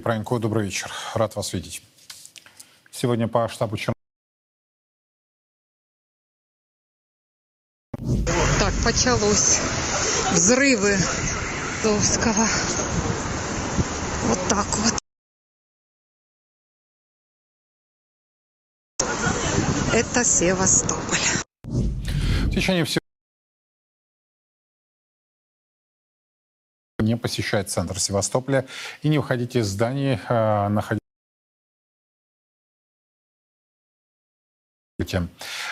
Пранько, добрый вечер. Рад вас видеть. Сегодня по штабу Черноморского Так, почалось. Взрывы Довского. Вот так вот. Это Севастополь. В течение всего не посещать центр Севастополя и не выходить из зданий, э, находящихся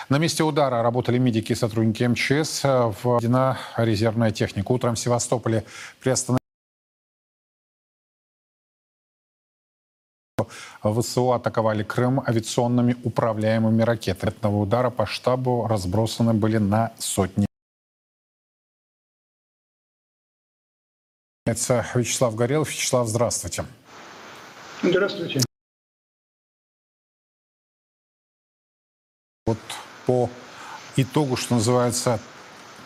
На месте удара работали медики и сотрудники МЧС. э, Введена резервная техника. Утром в Севастополе приостановили ВСУ атаковали Крым авиационными управляемыми ракетами. Этого удара по штабу разбросаны были на сотни. Это Вячеслав Горелов. Вячеслав, здравствуйте. Здравствуйте. Вот по итогу, что называется,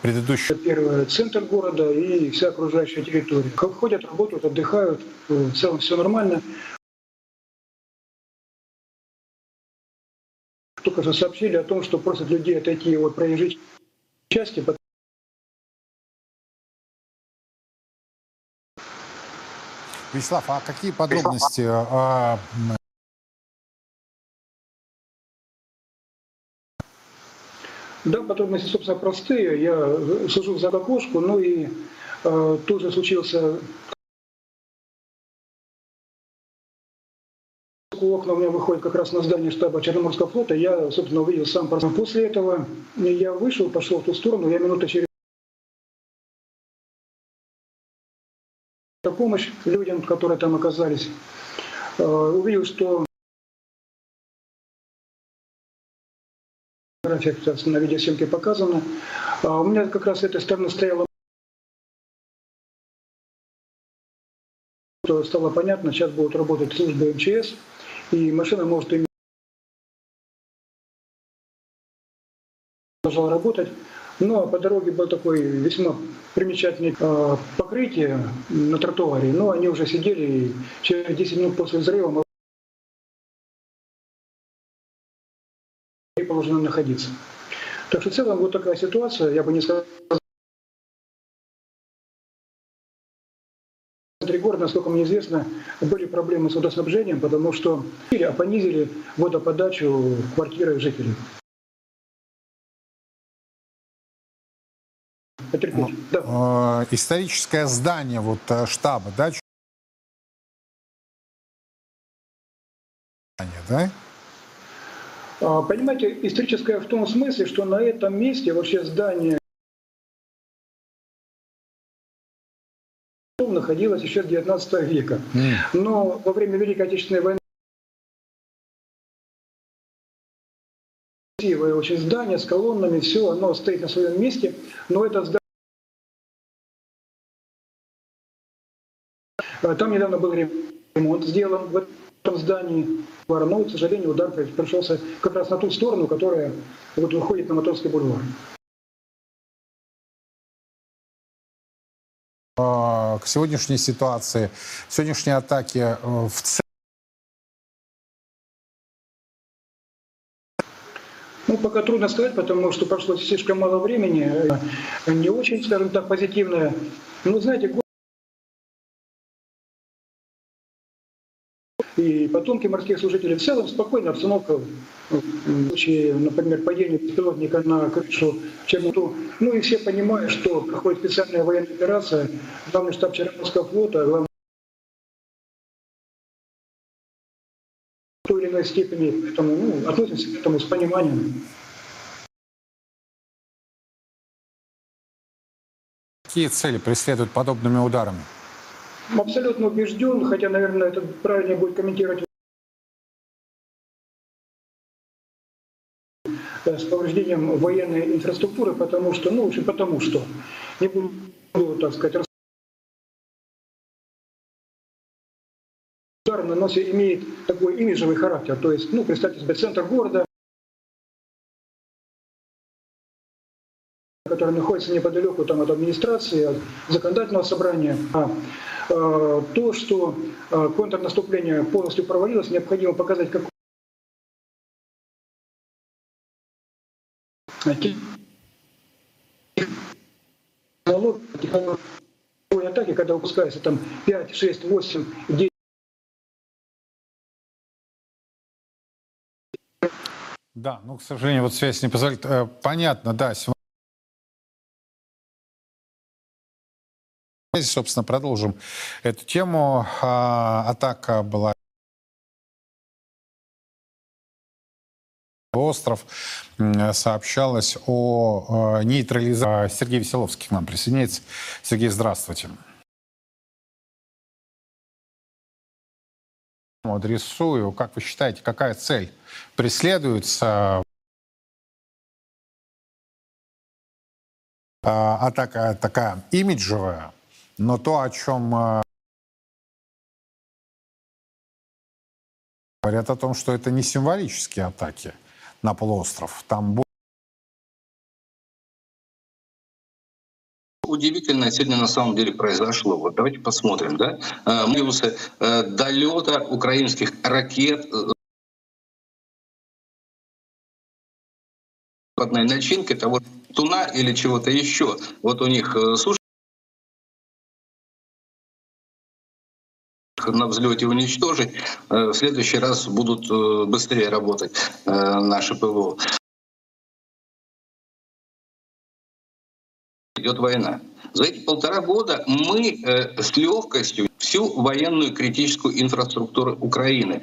предыдущего Первое, центр города и вся окружающая территория. Как ходят, работают, отдыхают, э, в целом все нормально. Только что сообщили о том, что просят людей отойти от проезжей части, Вячеслав, а какие подробности о м, Да, подробности, собственно, простые. Я э, сижу за окошку, ну и э, тоже случился окна у меня выходит как раз на здание штаба Черноморского флота. Я, собственно, увидел сам. После этого я вышел, пошел в ту сторону. Я минуты через помощь людям, которые там оказались. Э, Увидел, что фотография, на видеосъемке показана. А У меня как раз с этой стороны стояла то стало понятно, сейчас будут работать службы МЧС, и машина может иметь продолжала работать. Но по дороге был такой весьма примечательный э, покрытие на тротуаре. Но они уже сидели, и через 10 минут после взрыва мы положено находиться. Так что в целом вот такая ситуация, я бы не сказал, в центре города, насколько мне известно, были проблемы с водоснабжением, потому что или понизили водоподачу квартиры жителей. Потерпеть. Да. э, историческое здание вот э, штаба, да? да? А, Понимаете, историческое в том смысле, что на этом месте вообще здание находилось еще с 19 века. Но во время Великой Отечественной войны красивое очень здание с колоннами, все, оно стоит на своем месте, но это здание Там недавно был ремонт сделан в этом здании. Но, к сожалению, удар пришелся как раз на ту сторону, которая вот выходит на Моторский бульвар. Э, К сегодняшней ситуации, сегодняшней атаке э, в целом Ну, пока трудно сказать, потому что прошло слишком мало времени, э, не очень, скажем так, позитивное. Ну, знаете, и потомки морских служителей в целом спокойная обстановка. В случае, например, падения беспилотника на крышу Черноту. Ну и все понимают, что проходит специальная военная операция, главный штаб Черноморского флота, главный той или иной степени, поэтому ну, относимся к этому с пониманием. какие цели преследуют подобными ударами? Абсолютно убежден, хотя, наверное, это правильнее будет комментировать. Э, с повреждением военной инфраструктуры, потому что, ну, общем, потому что, не буду, так сказать, удар наносит, имеет такой имиджевый характер, то есть, ну, представьте себе, центр города, который находится неподалеку там, от администрации, от законодательного собрания. А э, то, что э, контрнаступление полностью провалилось, необходимо показать, как технологии атаки, когда выпускается там 5, 6, 8, 10 Да, ну, к сожалению, вот связь не позволяет. Э, Понятно, да. Собственно, продолжим эту тему. А, Атака была остров. Сообщалось о э, нейтрализации. Сергей Веселовский к нам присоединяется. Сергей, здравствуйте. Адресую. Как вы считаете, какая цель преследуется А, атака такая имиджевая, но то, о чем э, говорят о том, что это не символические атаки на полуостров. Там удивительное сегодня на самом деле произошло. Вот давайте посмотрим, да? Э, Радиусы э, долета украинских ракет начинкой того туна или чего-то еще. Вот у них э, суш на взлете уничтожить, э, в следующий раз будут э, быстрее работать э, наши ПВО. идет война. За эти полтора года мы с легкостью всю военную критическую инфраструктуру Украины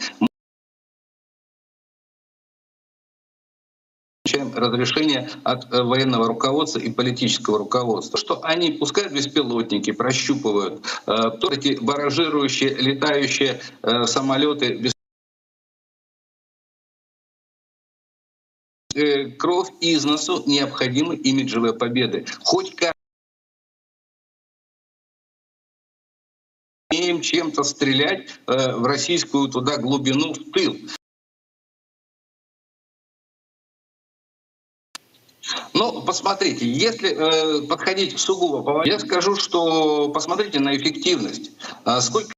разрешение от э, военного руководства и политического руководства, что они пускают беспилотники, прощупывают, э, то эти баражирующие, летающие э, самолеты без э, кровь из носу необходимы имиджевые победы. Хоть как умеем чем-то стрелять э, в российскую туда глубину, в тыл. Посмотрите, если э, подходить сугубо по я скажу, что посмотрите на эффективность. А сколько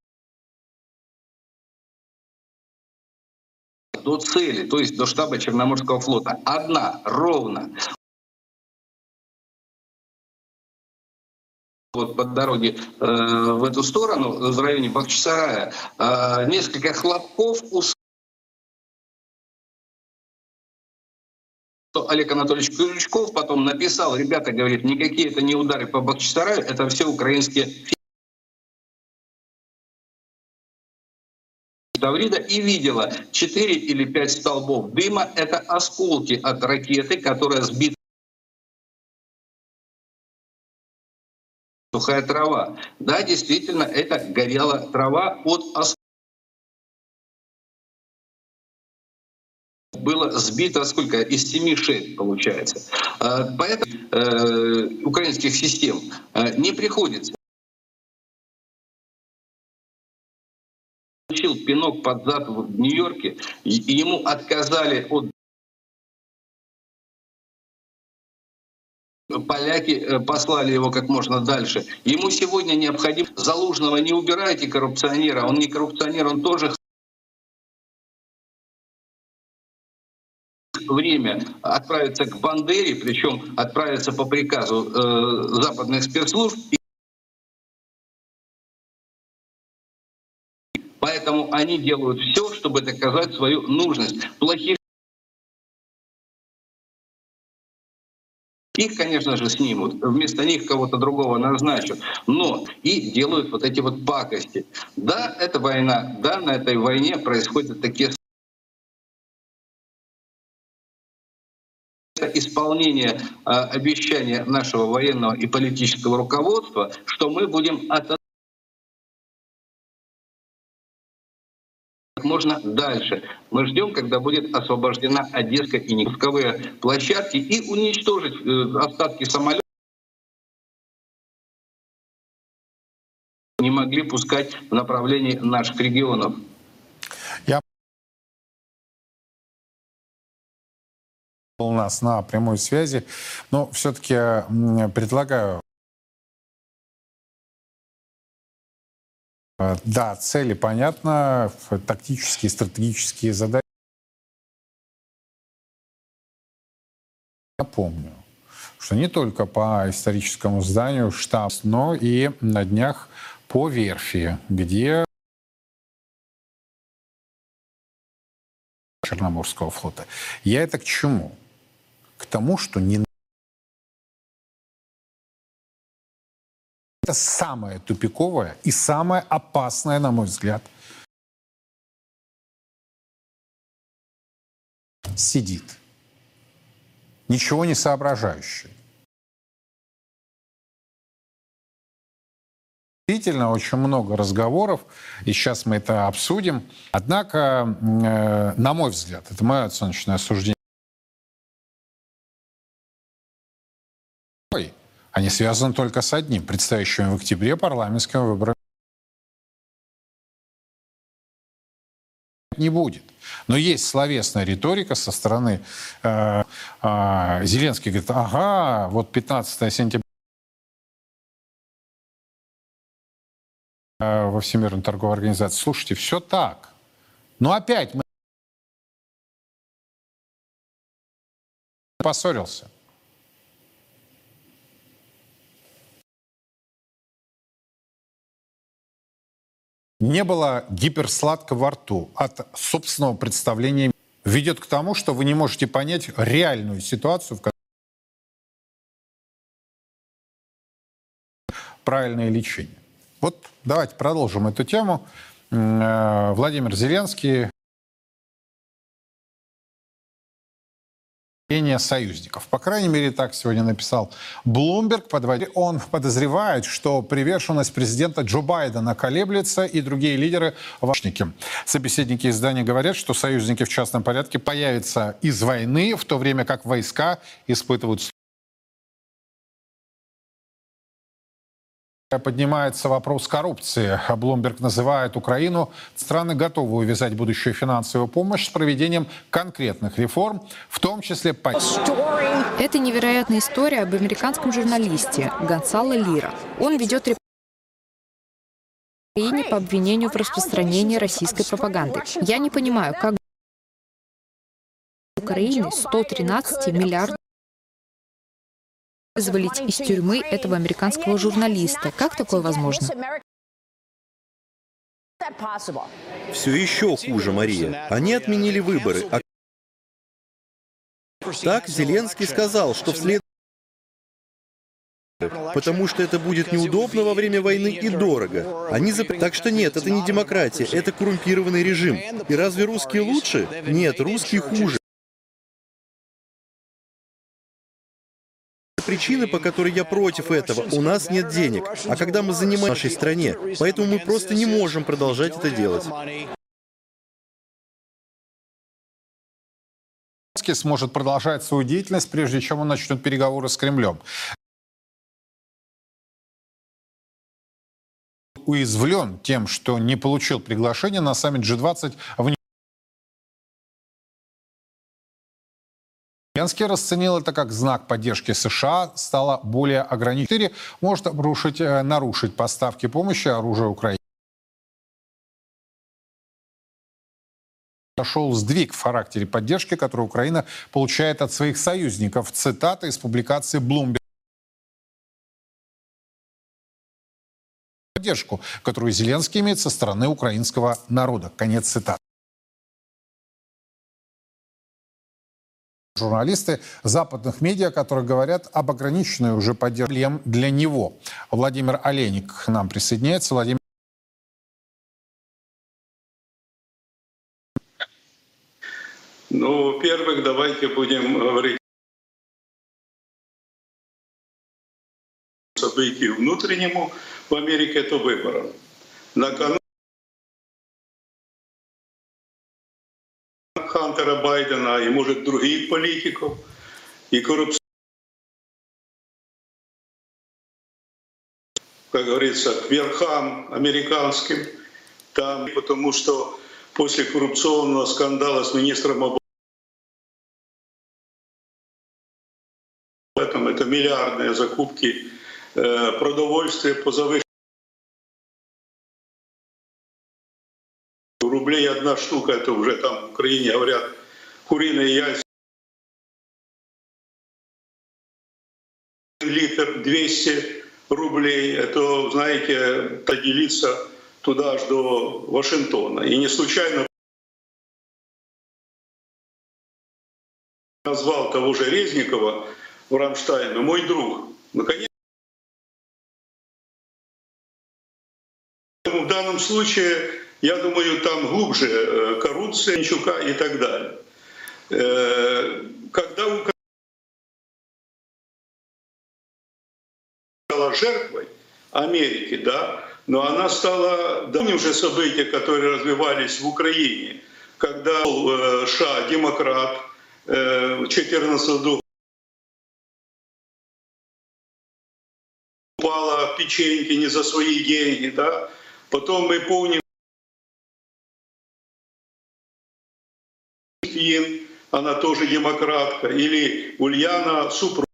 до цели, то есть до штаба Черноморского флота. Одна, ровно. Вот по дороге э, в эту сторону, в районе Бахчисарая, э, несколько хлопков Олег Анатольевич Крючков потом написал, ребята, говорит, никакие это не удары по Бахчисараю, это все украинские Таврида и видела 4 или 5 столбов дыма. Это осколки от ракеты, которая сбита сухая трава. Да, действительно, это горела трава от осколков. Было сбито сколько? Из семи шеек, получается. А, Поэтому э, украинских систем э, не приходится. Получил пинок под зад в Нью-Йорке, и ему отказали от Поляки э, послали его как можно дальше. Ему сегодня необходимо Залужного не убирайте коррупционера, он не коррупционер, он тоже время отправиться к Бандере, причем отправиться по приказу э, западных спецслужб. Поэтому они делают все, чтобы доказать свою нужность. Плохих Их, конечно же, снимут, вместо них кого-то другого назначат, но и делают вот эти вот пакости. Да, это война, да, на этой войне происходят такие это исполнение э, обещания нашего военного и политического руководства, что мы будем от можно дальше. Мы ждем, когда будет освобождена Одесска и Николаевская площадки и уничтожить э, остатки самолетов. не могли пускать в направлении наших регионов. У нас на прямой связи, но все-таки предлагаю Э, Да, цели понятно, тактические, стратегические задачи. Напомню, что не только по историческому зданию штаб, но и на днях по верфи, где Черноморского флота. Я это к чему? К тому, что не Это самое тупиковое и самое опасное, на мой взгляд, сидит. Ничего не соображающий. Действительно, очень много разговоров, и сейчас мы это обсудим. Однако, э, на мой взгляд, это мое оценочное суждение, они связаны только с одним, предстоящими в октябре парламентскими выборами. Не будет. Но есть словесная риторика со стороны э, э, Зеленский говорит, ага, вот 15 сентября э, во Всемирной торговой организации. Слушайте, все так. Но опять мы поссорился. Не было гиперсладко во рту от собственного представления ведет к тому, что вы не можете понять реальную ситуацию, в которой правильное лечение. Вот давайте продолжим эту тему. Э, Владимир Зеленский мнение союзников. По крайней мере, так сегодня написал Блумберг. Он подозревает, что приверженность президента Джо Байдена колеблется, и другие лидеры важники. Собеседники издания говорят, что союзники в частном порядке появятся из войны, в то время как войска испытывают Поднимается вопрос коррупции. Блумберг называет Украину страны готовы увязать будущую финансовую помощь с проведением конкретных реформ, в том числе по Это невероятная история об американском журналисте Гонсало Лира. Он ведет репортаж Украине по обвинению в распространении российской пропаганды. Я не понимаю, как Украине 113 миллиардов вызволить из тюрьмы этого американского журналиста. Как такое возможно? Все еще хуже, Мария. Они отменили выборы. А так Зеленский сказал, что вслед потому что это будет неудобно во время войны и дорого. Они зап... Так что нет, это не демократия, это коррумпированный режим. И разве русские лучше? Нет, русские хуже. Причина, по которой я против этого, у нас нет денег. А когда мы занимаем нашей стране, поэтому мы просто не можем продолжать это делать. Сможет продолжать свою деятельность, прежде чем он начнет переговоры с Кремлем. Уязвлен тем, что не получил приглашение на саммит G20 в Зеленский расценил это как знак поддержки США, стало более ограниченной. Может обрушить, э, нарушить поставки помощи оружия Украине. Прошел сдвиг в характере поддержки, которую Украина получает от своих союзников. Цитата из публикации Bloomberg. Поддержку, которую Зеленский имеет со стороны украинского народа. Конец цитаты. Журналисты западных медиа, которые говорят об ограниченной уже поддержке для него. Владимир Олейник к нам присоединяется. Владимир Ну, во-первых, давайте будем говорить событию внутреннему в Америке, это выборам. Накануне Хантера Байдена и, может, других политиков, и коррупция, как говорится, к верхам американским, там, потому что после коррупционного скандала с министром обороны этом это миллиардные закупки продовольствия по завышенным рублей одна штука, это уже там в Украине говорят куриные яйца. Литр 200 рублей, это, знаете, поделиться туда аж до Вашингтона. И не случайно назвал того же Резникова в Рамштайне мой друг. Наконец, в данном случае, я думаю, там глубже э, коррупция, Ничука и так далее. Э, Когда Украина стала жертвой Америки, да, но она стала, помним же события, которые развивались в Украине, когда э, США, демократ, э, 14 года упала печеньки не за свои деньги, да, потом мы помним она тоже демократка, или Ульяна Супрун.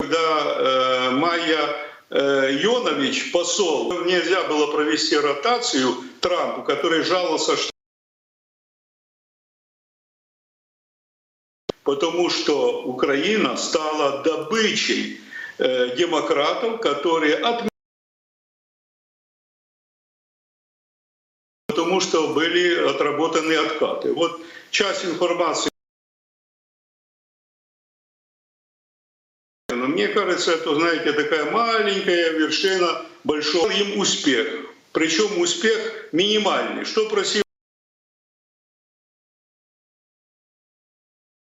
Когда э, Майя э, Йонович, посол, нельзя было провести ротацию Трампу, который жаловался, что потому что Украина стала добычей э, демократов, которые от отработаны откаты. Вот часть информации. Но мне кажется, это, знаете, такая маленькая вершина большого им успех. Причем успех минимальный. Что просил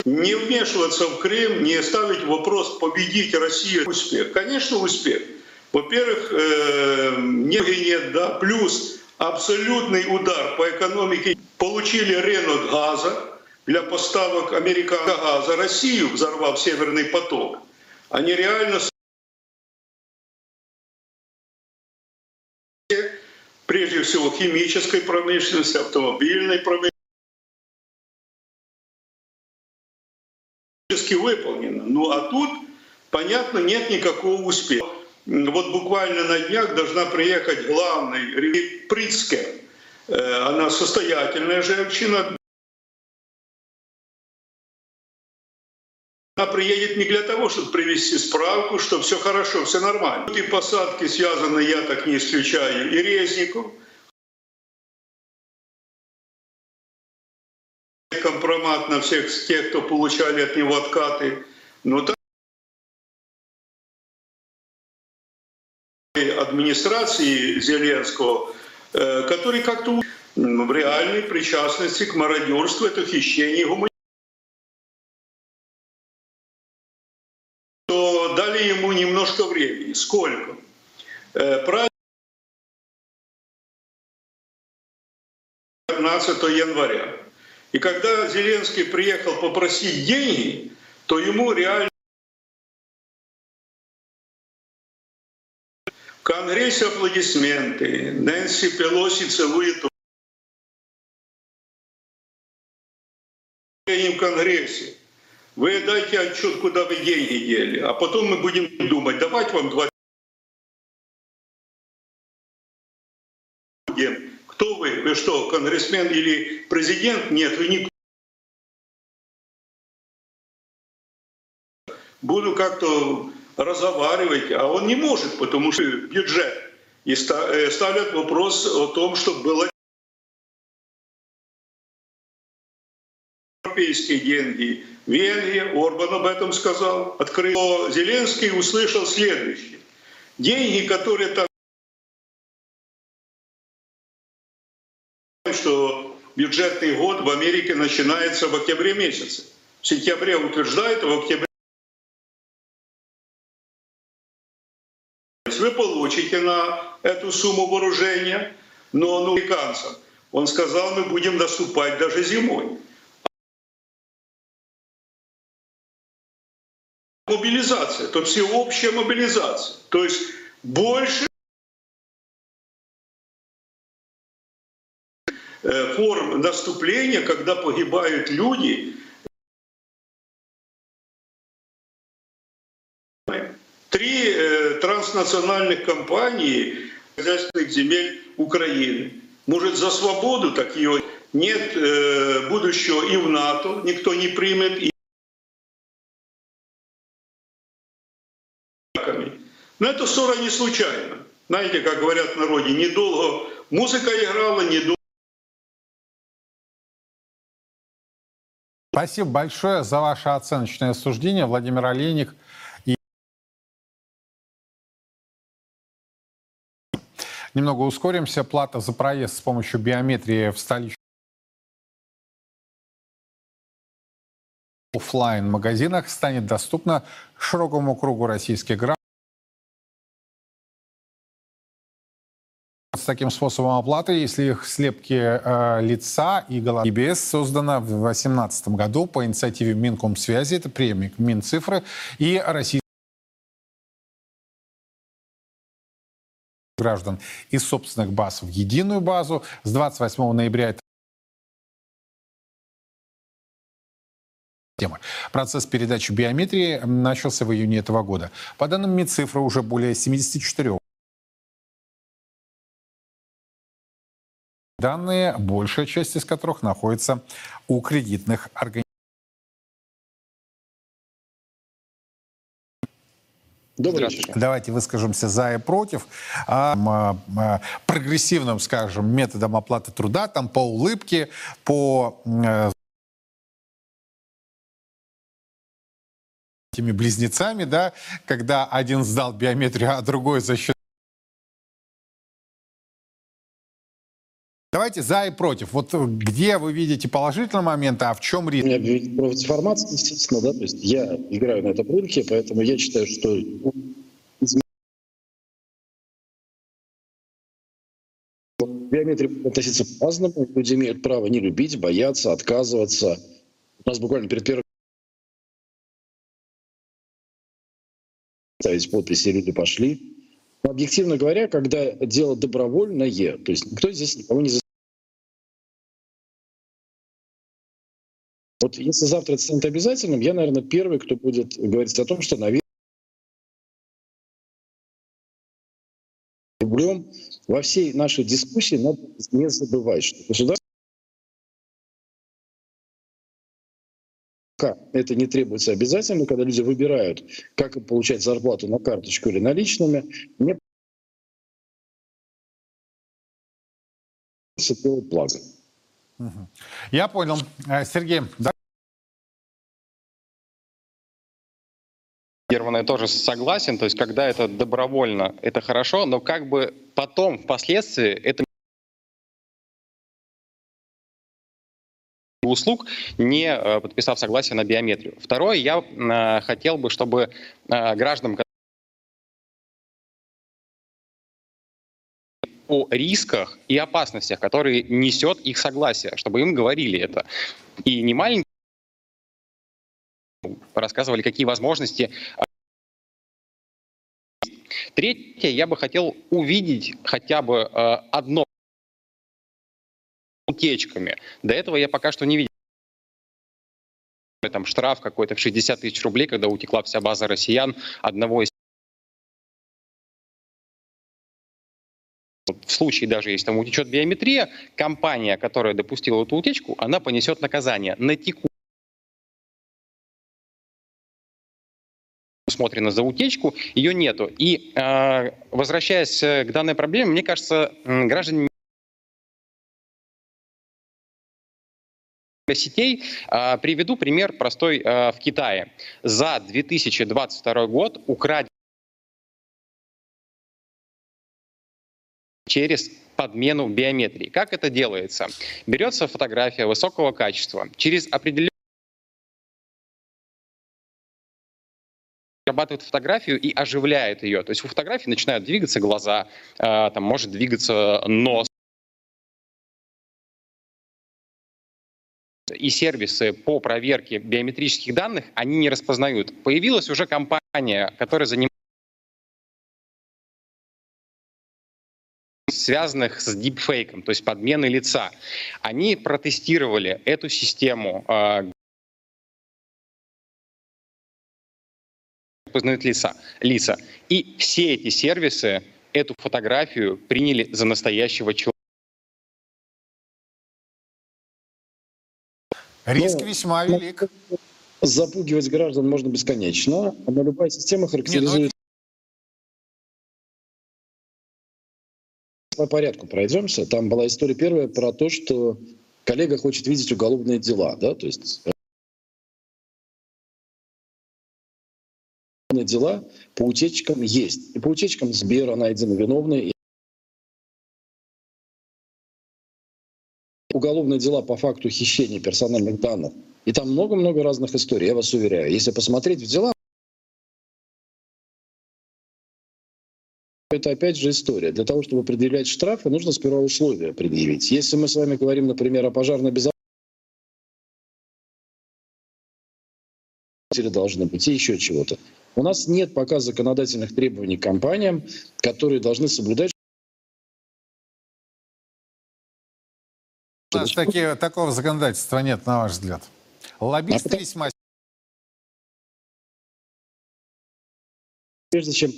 не вмешиваться в Крым, не ставить вопрос, победить Россию. Успех. Конечно, успех. Во-первых, э, не нет, да, плюс абсолютный удар по экономике. Получили рынок газа для поставок американского газа. Россию взорвав Северный поток. Они реально прежде всего химической промышленности, автомобильной промышленности, выполнено. Ну а тут, понятно, нет никакого успеха. Вот буквально на днях должна приехать главный Прицке. Она состоятельная женщина. Она приедет не для того, чтобы привести справку, что все хорошо, все нормально. И посадки связаны, я так не исключаю, и Резников. Компромат на всех тех, кто получали от него откаты. Но там администрации Зеленского, э, который как-то в реальной причастности к мародерству, это хищение гуманитарного. то дали ему немножко времени. Сколько? Э, Праздник 15 января. И когда Зеленский приехал попросить деньги, то ему реально в Конгрессе аплодисменты. Нэнси Пелоси целует в Конгрессе. Вы дайте отчет, куда вы деньги дели, а потом мы будем думать, давать вам два Кто вы? Вы что, конгрессмен или президент? Нет, вы не Буду как-то разговаривать, а он не может, потому что бюджет. И ставят вопрос о том, чтобы было европейские деньги. Венгрия, Орбан об этом сказал, открыл. Зеленский услышал следующее. Деньги, которые там что бюджетный год в Америке начинается в октябре месяце. В сентябре утверждают, а в октябре вы получите на эту сумму вооружения, но ну, американцам. Он сказал, мы будем наступать даже зимой. Мобилизация, то всеобщая мобилизация. То есть больше форм наступления, когда погибают люди. Три транснациональных компании хозяйственных земель Украины. Может, за свободу так ее нет э, будущего и в НАТО, никто не примет. И... Но эта ссора не случайна. Знаете, как говорят в народе, недолго музыка играла, недолго Спасибо большое за ваше оценочное суждение, Владимир Олейник. Немного ускоримся. Плата за проезд с помощью биометрии в столичных офлайн магазинах станет доступна широкому кругу российских граждан. С таким способом оплаты, если их слепки э, лица и головы. EBS создана в 2018 году по инициативе Минкомсвязи, это преемник Минцифры и Российской граждан из собственных баз в единую базу. С 28 ноября это темы. Процесс передачи биометрии начался в июне этого года. По данным Минцифры, уже более 74 данные, большая часть из которых находится у кредитных организаций. Добрый вечер. Давайте выскажемся за и против. А, м, а, прогрессивным, скажем, методом оплаты труда, там по улыбке, по э, этими близнецами, да, когда один сдал биометрию, а другой за счет Давайте за и против. Вот где вы видите положительные моменты, а в чем риск? У меня профдеформация, естественно, да, то есть я играю на этом рынке, поэтому я считаю, что биометрия будет относиться по-разному. Люди имеют право не любить, бояться, отказываться. У нас буквально перед первым ставить подписи, люди пошли. Но, объективно говоря, когда дело добровольное, то есть никто здесь никого не Вот если завтра это станет обязательным, я, наверное, первый, кто будет говорить о том, что, наверное, рублем во всей нашей дискуссии надо не забывать, что государство это не требуется обязательно, когда люди выбирают, как им получать зарплату на карточку или наличными, не делать. Я понял. Э, Сергей, да, Герман, я тоже согласен. То есть, когда это добровольно, это хорошо, но как бы потом, впоследствии, это услуг, не э, подписав согласие на биометрию. Второе, я э, хотел бы, чтобы э, гражданам о рисках и опасностях, которые несет их согласие, чтобы им говорили это. И не маленькие рассказывали, какие возможности Третье, я бы хотел увидеть хотя бы э, одно утечками. До этого я пока что не видел. Там штраф какой-то в 60 тысяч рублей, когда утекла вся база россиян, одного из в случае даже если там утечет биометрия, компания, которая допустила эту утечку, она понесет наказание на текущий усмотрено за утечку, ее нету. И э, возвращаясь к данной проблеме, мне кажется, граждане сетей. Э, приведу пример простой э, в Китае. За 2022 год украдено через подмену биометрии. Как это делается? Берется фотография высокого качества, через определенный обрабатывает фотографию и оживляет ее. То есть у фотографии начинают двигаться глаза, э, там может двигаться нос. И сервисы по проверке биометрических данных они не распознают. Появилась уже компания, которая занимается связанных с дипфейком, то есть подменой лица. Они протестировали эту систему э, распознают лица, лица. И все эти сервисы эту фотографию приняли за настоящего человека. Риск Ну, весьма ну, велик. Запугивать граждан можно бесконечно, но любая система характеризует... По порядку пройдемся. Там была история первая про то, что коллега хочет видеть уголовные дела, да, то есть дела по утечкам есть. И по утечкам Сбера найдены виновные. Уголовные дела по факту хищения персональных данных. И там много-много разных историй, я вас уверяю. Если посмотреть в дела, это опять же история. Для того, чтобы предъявлять штрафы, нужно сперва условия предъявить. Если мы с вами говорим, например, о пожарной безопасности, должны быть и еще чего-то. У нас нет пока законодательных требований к компаниям, которые должны соблюдать У нас таки- такого законодательства нет, на ваш взгляд. Лоббисты А весьма прежде чем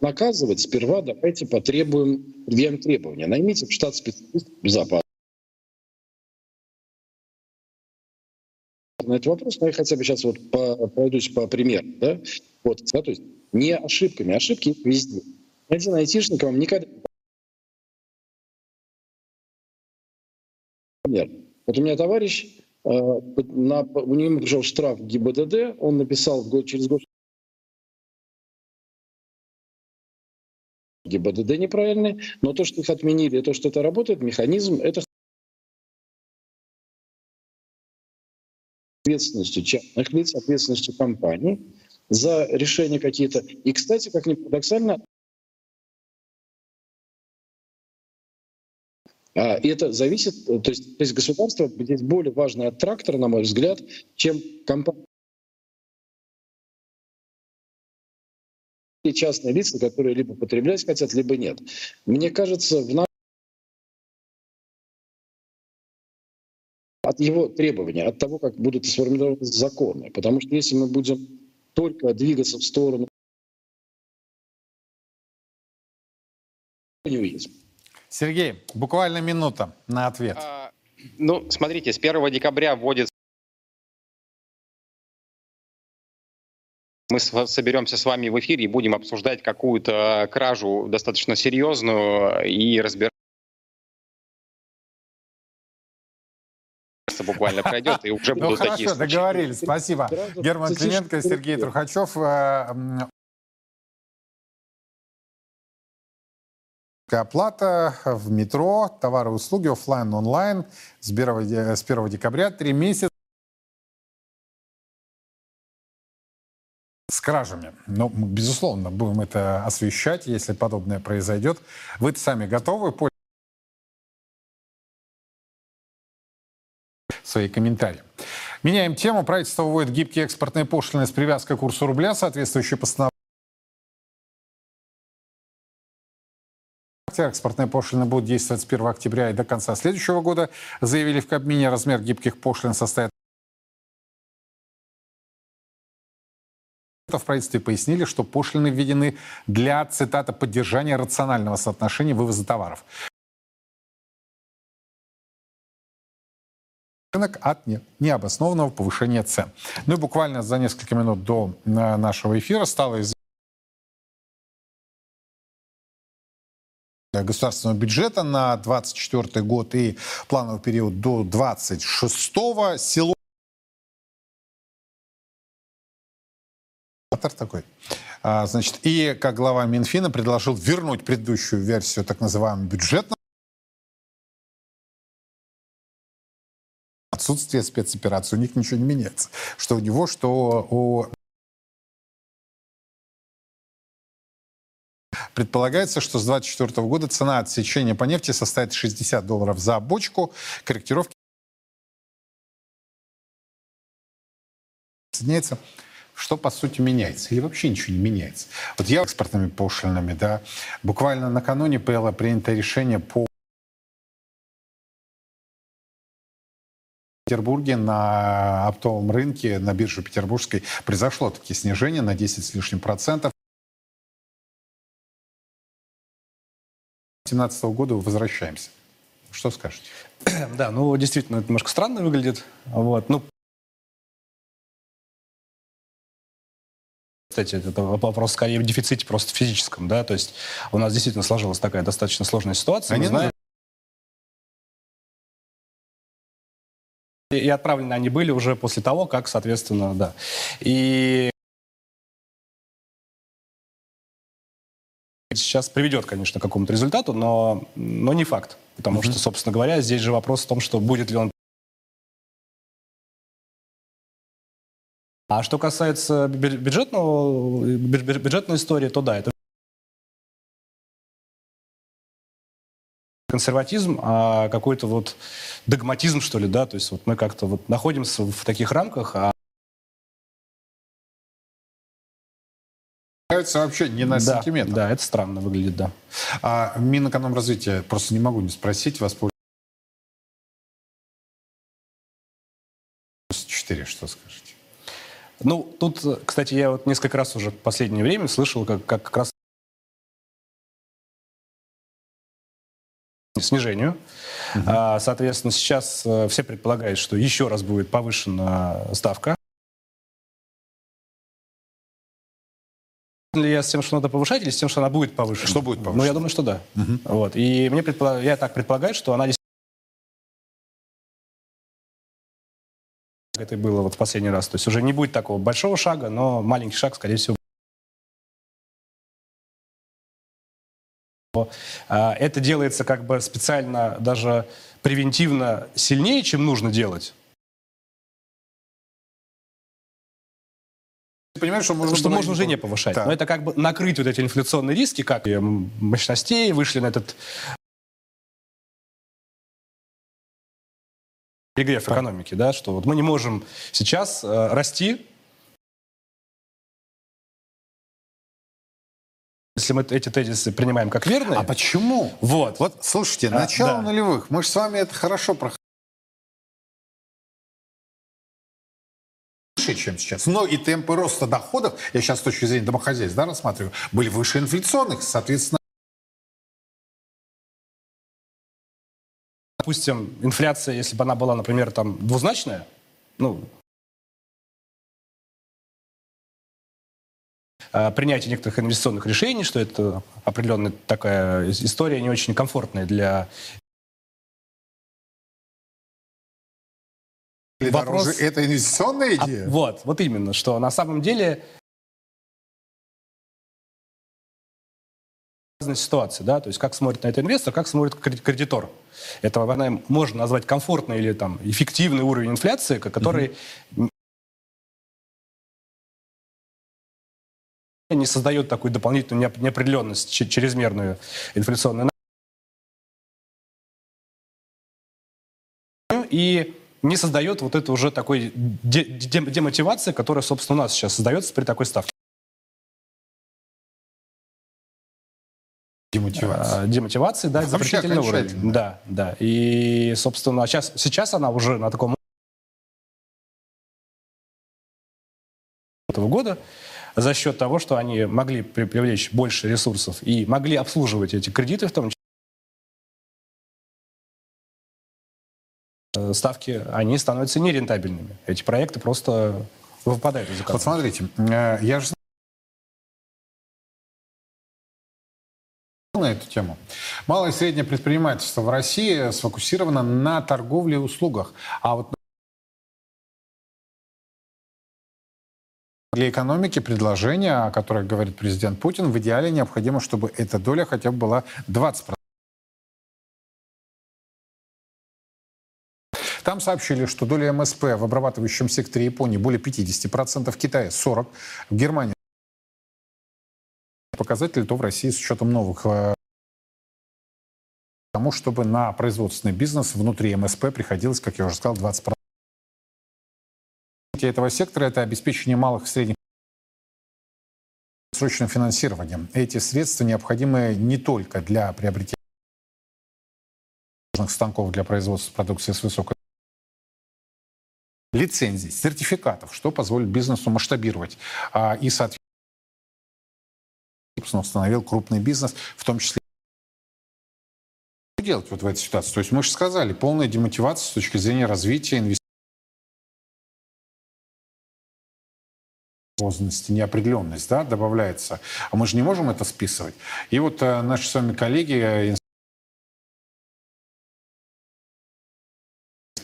наказывать, сперва давайте потребуем, предъявим требования. Наймите в штат специалистов безопасности. На этот вопрос, но я хотя бы сейчас вот по, пройдусь по примеру. Да? Вот, да, то есть не ошибками, ошибки везде. Один айтишник вам никогда... Например, вот у меня товарищ, э, на, у него пришел штраф ГИБДД, он написал в год, через год ГИБДД неправильные, но то, что их отменили, то, что это работает, механизм, это ответственностью частных лиц, ответственностью компаний за решения какие-то. И, кстати, как ни парадоксально, а, и это зависит, то есть, то есть государство здесь более важный от трактора, на мой взгляд, чем компания. Частные лица, которые либо потреблять хотят, либо нет. Мне кажется, в на- от его требования, от того, как будут сформированы законы. Потому что если мы будем только двигаться в сторону. Сергей, буквально минута на ответ. А, Ну, смотрите, с 1 декабря вводится мы соберемся с вами в эфире и будем обсуждать какую-то кражу достаточно серьезную и разбираться буквально пройдет, и уже Ну будут такие хорошо, договорились. Спасибо. Герман Клименко и Сергей. Трухачев. Э, Оплата в метро, товары и услуги оффлайн онлайн с 1, де- с 1 декабря, три месяца с кражами. Ну, мы, безусловно, будем это освещать, если подобное произойдет. вы сами готовы свои комментарии. Меняем тему. Правительство вводит гибкие экспортные пошлины с привязкой к курсу рубля, соответствующие постановления. Экспортные пошлины будут действовать с 1 октября и до конца следующего года. Заявили в Кабмине, размер гибких пошлин составит в правительстве пояснили, что пошлины введены для, цитата, поддержания рационального соотношения вывоза товаров. Рынок от не- необоснованного повышения цен. Ну и буквально за несколько минут до э, нашего эфира стало известно, государственного бюджета на 24 год и плановый период до 26 село такой. А, Значит, и как глава Минфина предложил вернуть предыдущую версию так называемого бюджетного отсутствие спецоперации. У них ничего не меняется. Что у него, что у... Предполагается, что с 2024 года цена отсечения по нефти составит 60 долларов за бочку. Корректировки присоединяется. Что по сути меняется? Или вообще ничего не меняется? Вот я экспортными пошлинами, да, буквально накануне было принято решение по Петербурге на оптовом рынке, на бирже петербургской произошло таки снижение на 10 с лишним процентов. 2017 года возвращаемся. Что скажете? Да, ну действительно, это немножко странно выглядит. Вот, ну, кстати, это вопрос скорее в дефиците просто физическом, да, то есть у нас действительно сложилась такая достаточно сложная ситуация. А Мы не знаем, и отправлены они были уже после того, как, соответственно, да. И сейчас приведет, конечно, к какому-то результату, но, но не факт. Потому что, собственно говоря, здесь же вопрос в том, что будет ли он... А что касается бю- бюджетного, бю- бю- бюджетной истории, то да, это консерватизм, а какой-то вот догматизм, что ли, да, то есть вот мы как-то вот находимся в таких рамках, а Нравится вообще не на да, сантиметр. да, это странно выглядит, да. А Минэкономразвития, просто не могу не спросить, воспользуюсь 4, что скажете? Ну, тут, кстати, я вот несколько раз уже в последнее время слышал, как, как, как раз снижению. А, соответственно, сейчас э, все предполагают, что еще раз будет повышена ставка. Ли я с тем, что надо повышать, или с тем, что она будет повышена? Что будет Ну, я повышена? думаю, что да. Вот. И мне предполаг- я так предполагаю, что она это было вот в последний раз. То есть уже не будет такого большого шага, но маленький шаг, скорее всего. Это делается как бы специально, даже превентивно сильнее, чем нужно делать. Понимаешь, что можно, что можно уже не повышать. Так. Но это как бы накрыть вот эти инфляционные риски, как мощностей, вышли на этот перегрев экономики, да, что вот мы не можем сейчас э, расти, если мы эти тезисы принимаем как верные. А почему? Вот. Вот, слушайте, А, начало да. нулевых, мы же с вами это хорошо проходили. Выше, чем сейчас. Но и темпы роста доходов, я сейчас с точки зрения домохозяйств да, рассматриваю, были выше инфляционных. Соответственно, допустим, инфляция, если бы она была, например, там двузначная, ну, принятие некоторых инвестиционных решений, что это определенная такая ис- история не очень комфортная для... Вопрос- дороже, это инвестиционная А, идея? вот, вот именно, что на самом деле разные ситуации, да, то есть как смотрит на это инвестор, как смотрит кредит- кредитор. Это наверное, можно назвать комфортный или там эффективный уровень инфляции, ко- который не создает такую дополнительную неоп- неопределенность, чрезмерную инфляционную. И не создает вот это уже такой де- де- демотивации, которая, собственно, у нас сейчас создается при такой ставке. Демотивация. А, Демотивации, да, запретительный уровень. Да, да. И, собственно, сейчас, сейчас она уже на таком этого года за счет того, что они могли при- привлечь больше ресурсов и могли обслуживать эти кредиты, в том числе э, ставки, они становятся нерентабельными. Эти проекты просто выпадают из Вот экономики. смотрите, э, я же на эту тему. Малое и среднее предпринимательство в России сфокусировано на торговле и услугах. А вот для экономики предложение, о которых говорит президент Путин, в идеале необходимо, чтобы эта доля хотя бы была 20%. Там сообщили, что доля МСП в обрабатывающем секторе Японии более 50%, в Китае 40%, в Германии показатели, то в России с учетом новых э, тому, чтобы на производственный бизнес внутри МСП приходилось, как я уже сказал, 20%. Этого сектора – это обеспечение малых и средних срочным финансированием. Эти средства необходимы не только для приобретения станков для производства продукции с высокой лицензий, сертификатов, что позволит бизнесу масштабировать а, и, соответственно, установил крупный бизнес, в том числе Что делать вот в этой ситуации? То есть мы же сказали, полная демотивация с точки зрения развития инвестиций. Неопределенность да, добавляется. А мы же не можем это списывать. И вот э, наши с вами коллеги э,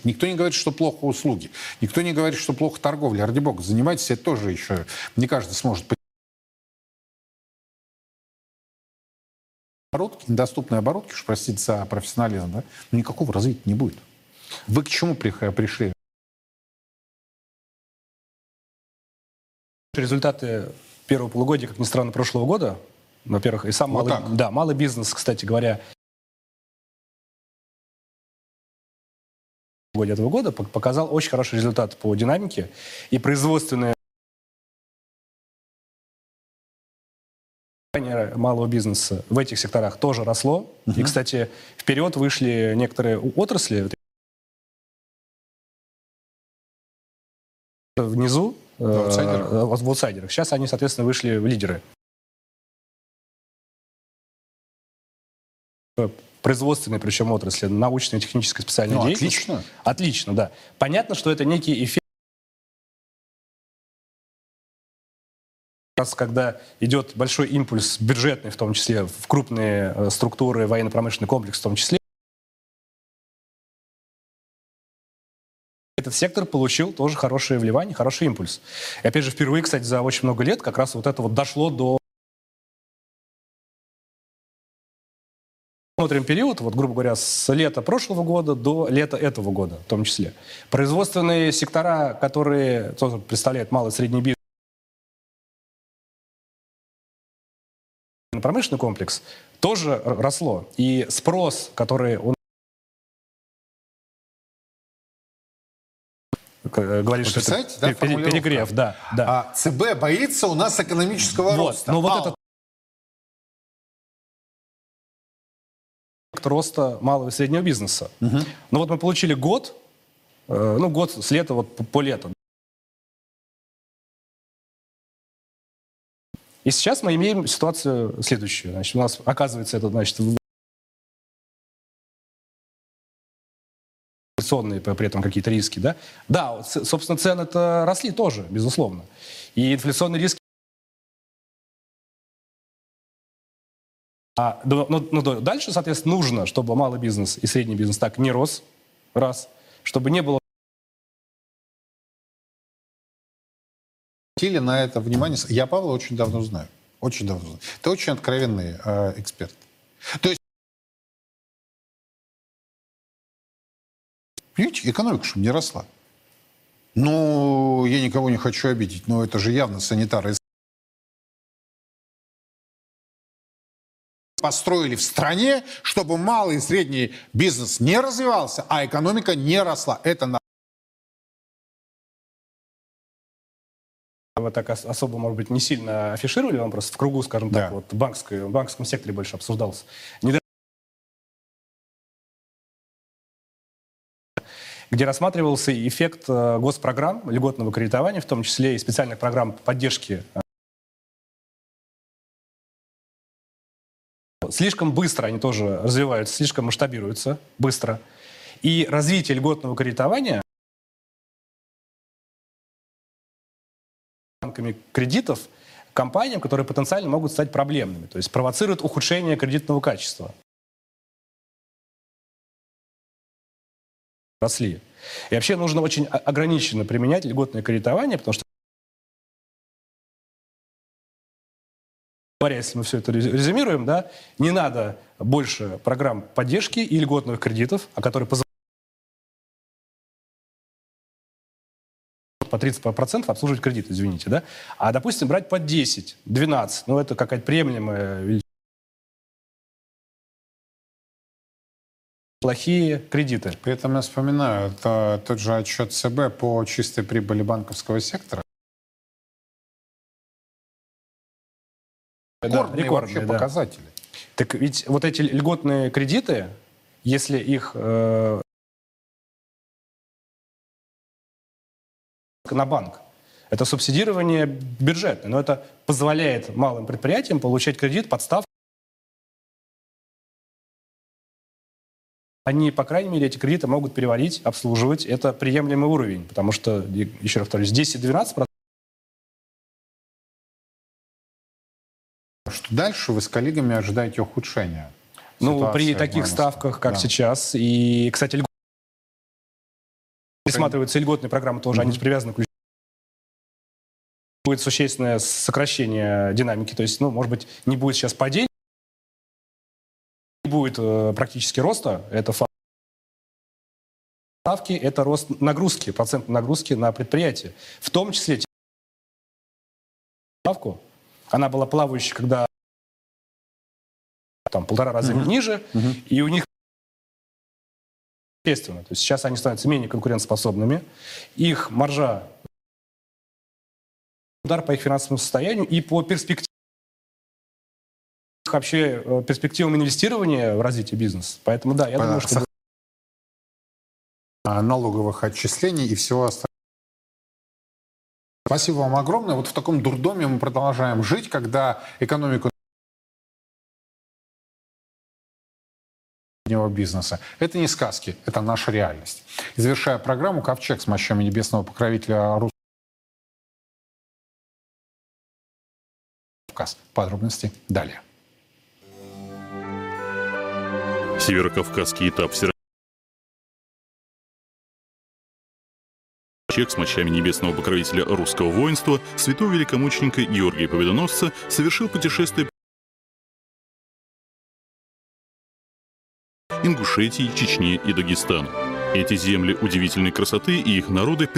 Никто не говорит, что плохо услуги. Никто не говорит, что плохо торговля. Ради бога, занимайтесь, это тоже еще не каждый сможет. Оборотки, недоступные оборотки, уж простите за профессионализм, да, никакого развития не будет. Вы к чему при- пришли? Результаты первого полугодия, как ни странно, прошлого года, во-первых, и сам Вот малый, так. да, малый бизнес, кстати говоря, полугодия этого года пок- показал очень хороший результат по динамике и производственное компания малого бизнеса в этих секторах тоже росло. И, кстати, вперед вышли некоторые отрасли. Внизу, э, аутсайдерах? э, в аутсайдерах. Сейчас они, соответственно, вышли в лидеры. Производственные, причем отрасли, научная, техническая, специальная Ну, деятельность. отлично. Отлично, да. Понятно, что это некий эффект, раз когда идет большой импульс бюджетный, в том числе в крупные э, структуры, военно-промышленный комплекс в том числе, этот сектор получил тоже хорошее вливание, хороший импульс. И опять же, впервые, кстати, за очень много лет как раз вот это вот дошло до... Смотрим период, вот, грубо говоря, с лета прошлого года до лета этого года, в том числе. Производственные сектора, которые тоже представляют малый и средний бизнес, промышленный комплекс, тоже росло. И спрос, который он э, говорит, Вы что это да, пе- пере- перегрев, да, да. А ЦБ боится у нас экономического Вот, роста. но вот Мало. этот роста малого и среднего бизнеса. Ну вот мы получили год, э, ну год с лета вот по, по лету. И сейчас мы имеем ситуацию следующую. Значит, у нас оказывается это, значит, инфляционные при этом какие-то риски, да? Да, собственно, цены-то росли тоже, безусловно. И инфляционные риски А, ну, ну, да, дальше, соответственно, нужно, чтобы малый бизнес и средний бизнес так не рос, раз, чтобы не было обратили на это внимание. Я Павла очень давно знаю. Очень давно знаю. Ты очень откровенный э, эксперт. То есть, видите, экономика чтобы не росла. Ну, я никого не хочу обидеть, но это же явно санитары построили в стране, чтобы малый и средний бизнес не развивался, а экономика не росла. Это на Вы так ос- особо, может быть, не сильно афишировали, вам просто в кругу, скажем так, Да. вот в, банковской, в банковском секторе больше обсуждался. Где рассматривался эффект э, госпрограмм, льготного кредитования, в том числе и специальных программ поддержки. Слишком быстро они тоже развиваются, слишком масштабируются быстро. И развитие льготного кредитования банками кредитов компаниям, которые потенциально могут стать проблемными, то есть провоцирует ухудшение кредитного качества. Росли. И вообще нужно очень ограниченно применять льготное кредитование, потому что говоря, если мы все это рез- резюмируем, да, не надо больше программ поддержки и льготных кредитов, а которые позволяют по 30% обслуживать кредит, извините, да? А, допустим, брать по 10, 12, ну, это какая-то приемлемая величина. Плохие кредиты. При этом я вспоминаю это тот же отчет ЦБ по чистой прибыли банковского сектора. Да, Рекордные рекордные, вообще да. показатели. Так ведь вот эти льготные кредиты, если их э, на банк, это субсидирование бюджетное, но это позволяет малым предприятиям получать кредит под ставку Они, по крайней мере, эти кредиты могут переводить, обслуживать. Это приемлемый уровень, потому что, еще раз повторюсь, 10-12% Что дальше вы с коллегами ожидаете ухудшения? Ну, ситуации при таких ставках, как Да. сейчас, и, кстати, льго- пересматриваются льготные программы тоже, они привязаны к будет существенное сокращение динамики, то есть, ну, может быть, не будет сейчас падения, будет э, практически роста, это факт. Ставки – это рост нагрузки, процент нагрузки на предприятие, в том числе ставку. Она была плавающей, когда там полтора раза ниже, и у них естественно. То есть сейчас они становятся менее конкурентоспособными. Их маржа удар по их финансовому состоянию и по перспективам вообще э, перспективам инвестирования в развитие бизнеса. Поэтому да, я По- думаю, что налоговых отчислений и всего остального. Спасибо вам огромное. Вот в таком дурдоме мы продолжаем жить, когда экономику бизнеса. Это не сказки, это наша реальность. И завершая программу, ковчег с мощами небесного покровителя Рус. Подробности далее. Северокавказский этап Всероссийского Чек с мощами небесного покровителя русского воинства святого великомученика Георгия Победоносца совершил путешествие Ингушетии, Чечне и Дагестану. Эти земли удивительной красоты и их народы